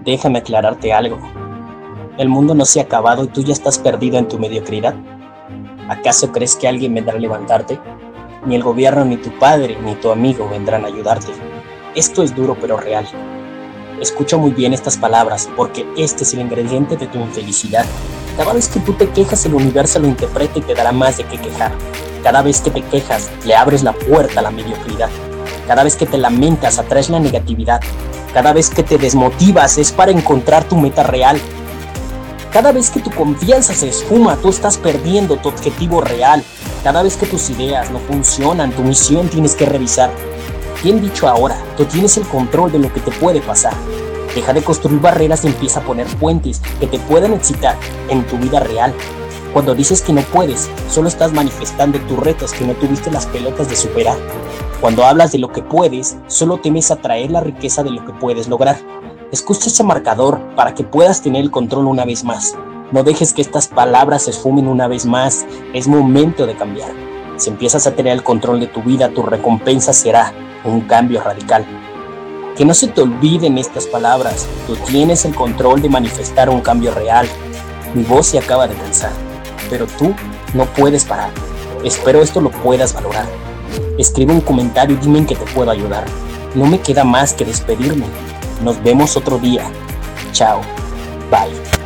Déjame aclararte algo. El mundo no se ha acabado y tú ya estás perdido en tu mediocridad. ¿Acaso crees que alguien vendrá a levantarte? Ni el gobierno, ni tu padre, ni tu amigo vendrán a ayudarte. Esto es duro pero real. Escucha muy bien estas palabras porque este es el ingrediente de tu infelicidad. Cada vez que tú te quejas, el universo lo interpreta y te dará más de qué quejar. Cada vez que te quejas, le abres la puerta a la mediocridad. Cada vez que te lamentas, atraes la negatividad. Cada vez que te desmotivas, es para encontrar tu meta real. Cada vez que tu confianza se esfuma, tú estás perdiendo tu objetivo real. Cada vez que tus ideas no funcionan, tu misión tienes que revisar. Bien dicho ahora, tú tienes el control de lo que te puede pasar. Deja de construir barreras y empieza a poner puentes que te puedan excitar en tu vida real. Cuando dices que no puedes, solo estás manifestando tus retos que no tuviste las pelotas de superar. Cuando hablas de lo que puedes, solo temes atraer la riqueza de lo que puedes lograr. Escucha ese marcador para que puedas tener el control una vez más. No dejes que estas palabras se esfumen una vez más. Es momento de cambiar. Si empiezas a tener el control de tu vida, tu recompensa será un cambio radical. Que no se te olviden estas palabras. Tú tienes el control de manifestar un cambio real. Mi voz se acaba de cansar, pero tú no puedes parar. Espero esto lo puedas valorar. Escribe un comentario y dime en qué te puedo ayudar. No me queda más que despedirme. Nos vemos otro día. Chao. Bye.